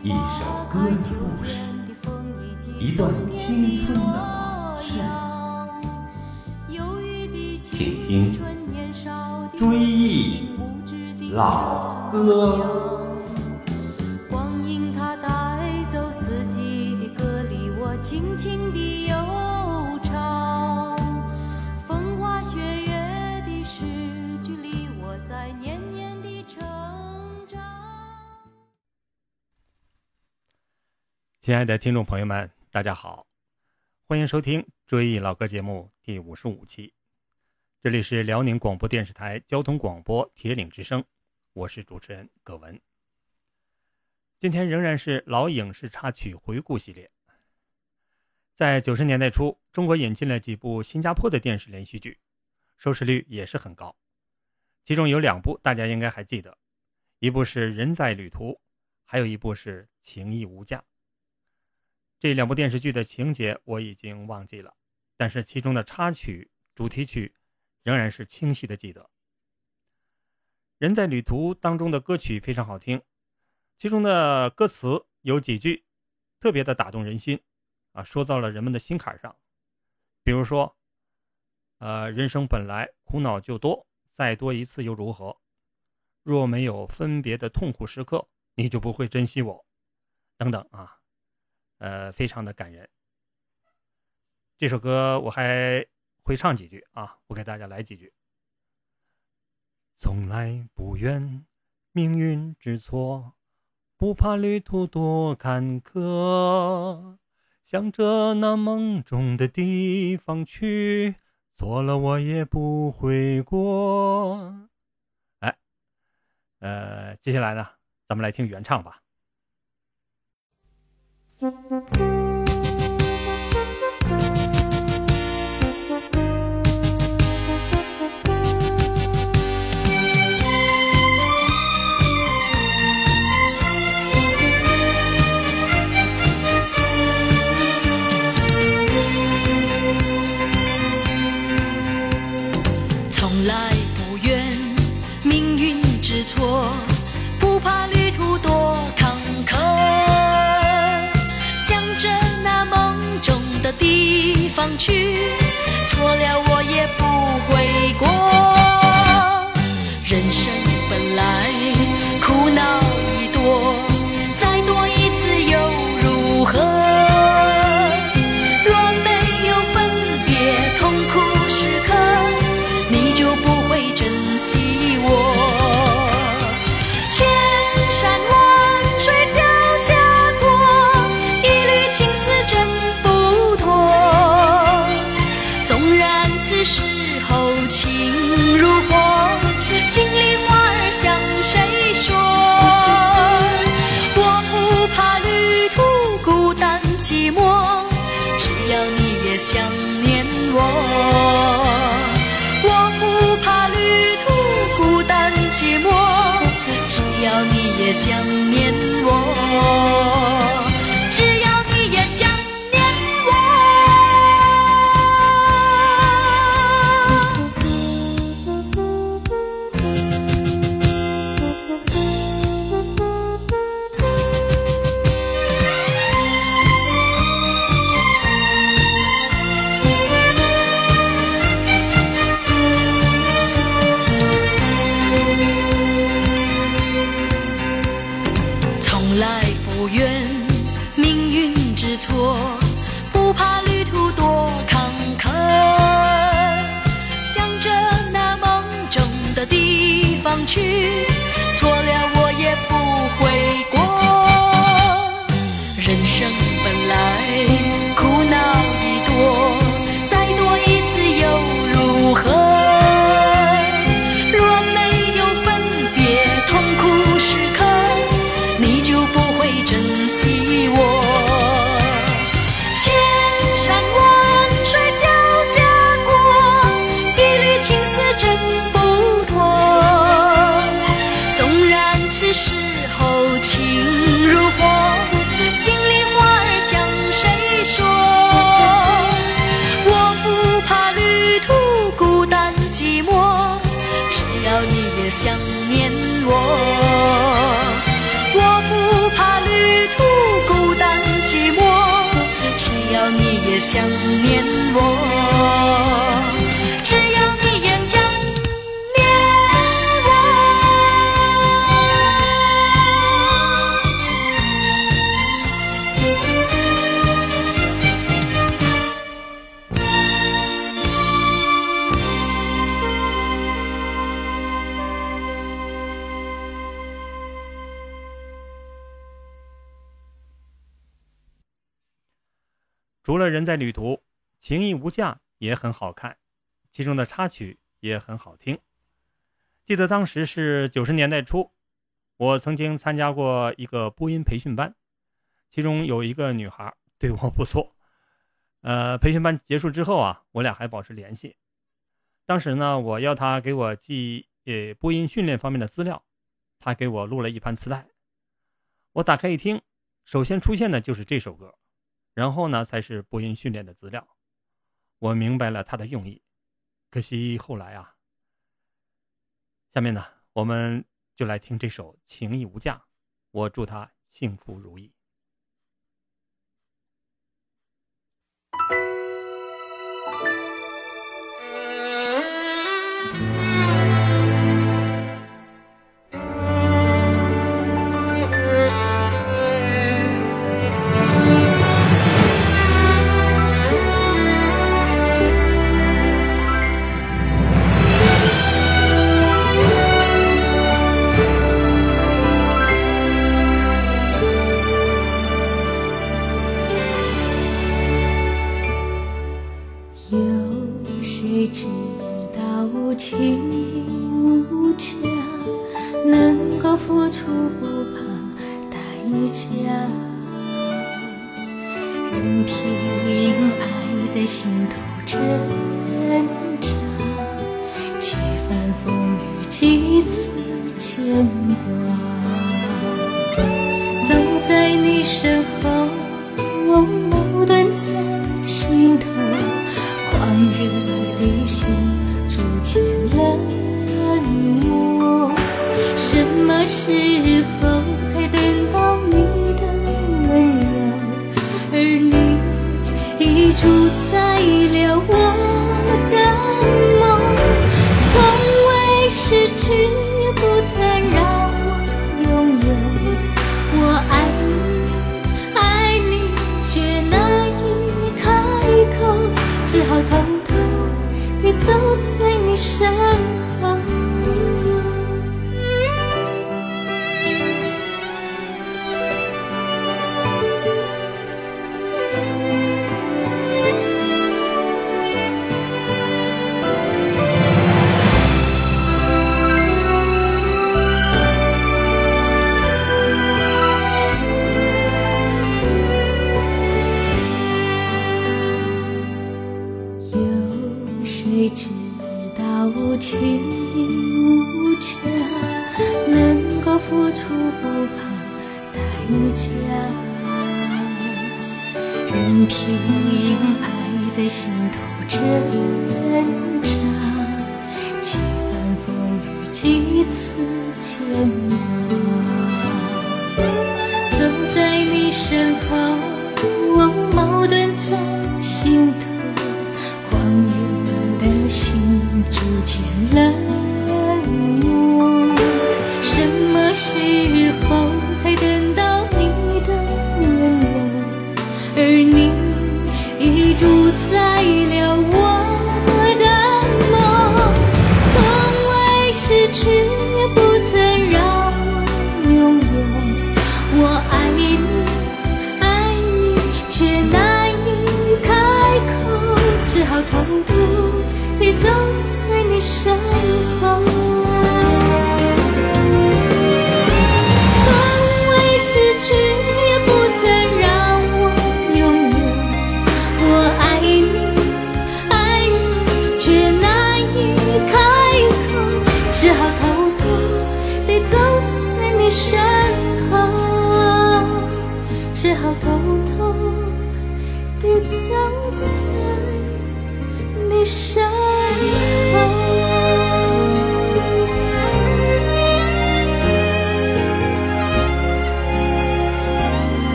一首歌的故事，一段青春的往事，请听《追忆老歌》。亲爱的听众朋友们，大家好，欢迎收听《追忆老歌》节目第五十五期，这里是辽宁广播电视台交通广播铁岭之声，我是主持人葛文。今天仍然是老影视插曲回顾系列。在九十年代初，中国引进了几部新加坡的电视连续剧，收视率也是很高。其中有两部大家应该还记得，一部是《人在旅途》，还有一部是《情义无价》。这两部电视剧的情节我已经忘记了，但是其中的插曲、主题曲仍然是清晰的记得。《人在旅途》当中的歌曲非常好听，其中的歌词有几句特别的打动人心，啊，说到了人们的心坎上。比如说，呃，人生本来苦恼就多，再多一次又如何？若没有分别的痛苦时刻，你就不会珍惜我，等等啊。呃，非常的感人。这首歌我还会唱几句啊，我给大家来几句。从来不怨命运之错，不怕旅途多坎坷，向着那梦中的地方去，错了我也不悔过。哎，呃，接下来呢，咱们来听原唱吧。从也想念我。方去，错了我也不悔过。人生本来想念我。我不怕旅途孤单寂寞只要你也想念我。除了《人在旅途》，《情义无价》也很好看，其中的插曲也很好听。记得当时是九十年代初，我曾经参加过一个播音培训班，其中有一个女孩对我不错。呃，培训班结束之后啊，我俩还保持联系。当时呢，我要她给我寄呃播音训练方面的资料，她给我录了一盘磁带。我打开一听，首先出现的就是这首歌。然后呢，才是播音训练的资料。我明白了他的用意，可惜后来啊。下面呢，我们就来听这首《情义无价》，我祝他幸福如意。挣扎，几番风雨几次牵挂，身任凭爱在心头挣扎，几番风雨几次牵挂，走在你身后，矛盾在心头。狂热的心逐渐冷漠，什么时候才等到你的温柔？而你一株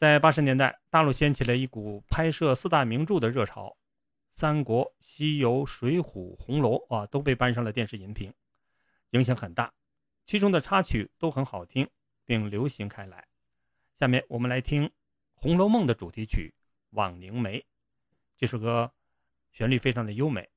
在八十年代，大陆掀起了一股拍摄四大名著的热潮，《三国》《西游》《水浒》《红楼》啊，都被搬上了电视荧屏，影响很大。其中的插曲都很好听，并流行开来。下面我们来听《红楼梦》的主题曲《枉凝眉》，这首歌旋律非常的优美。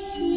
心。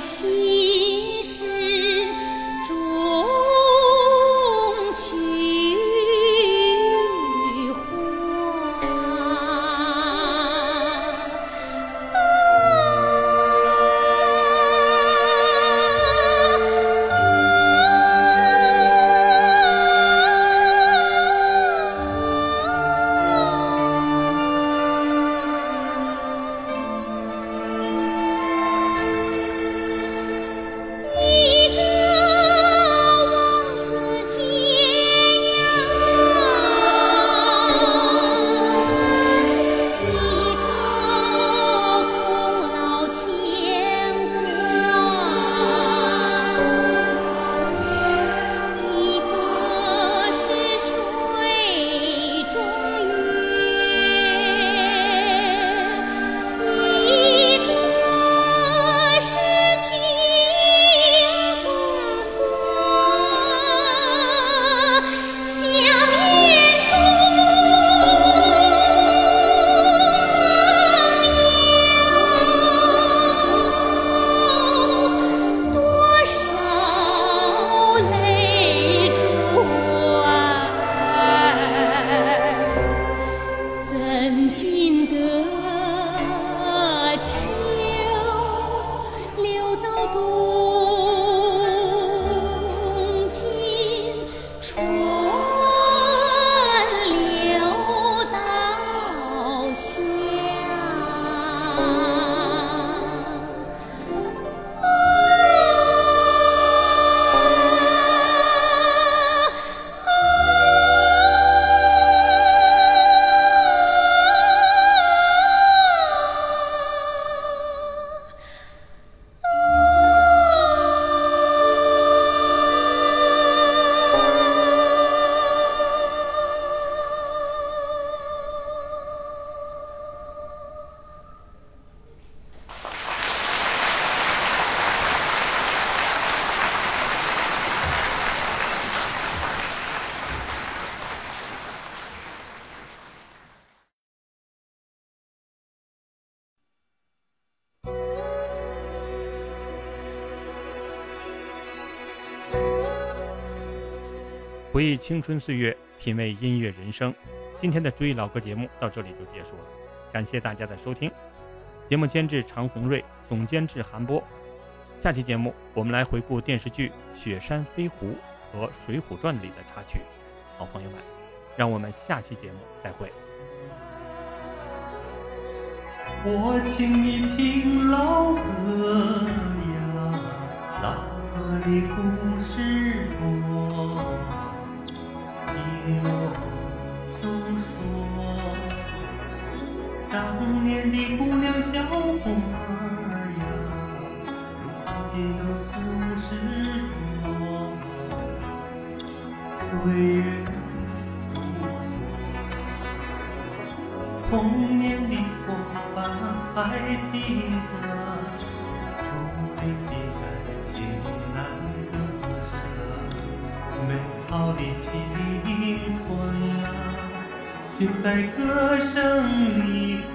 心回忆青春岁月，品味音乐人生。今天的追忆老歌节目到这里就结束了，感谢大家的收听。节目监制常红瑞，总监制韩波。下期节目我们来回顾电视剧《雪山飞狐》和《水浒传》里的插曲。好朋友们，让我们下期节目再会。我请你听老歌呀，老歌的故事多。我诉说，当年的姑娘小伙儿呀，如今都四十多，岁月如梭，童年的伙伴还记得，就在歌声里。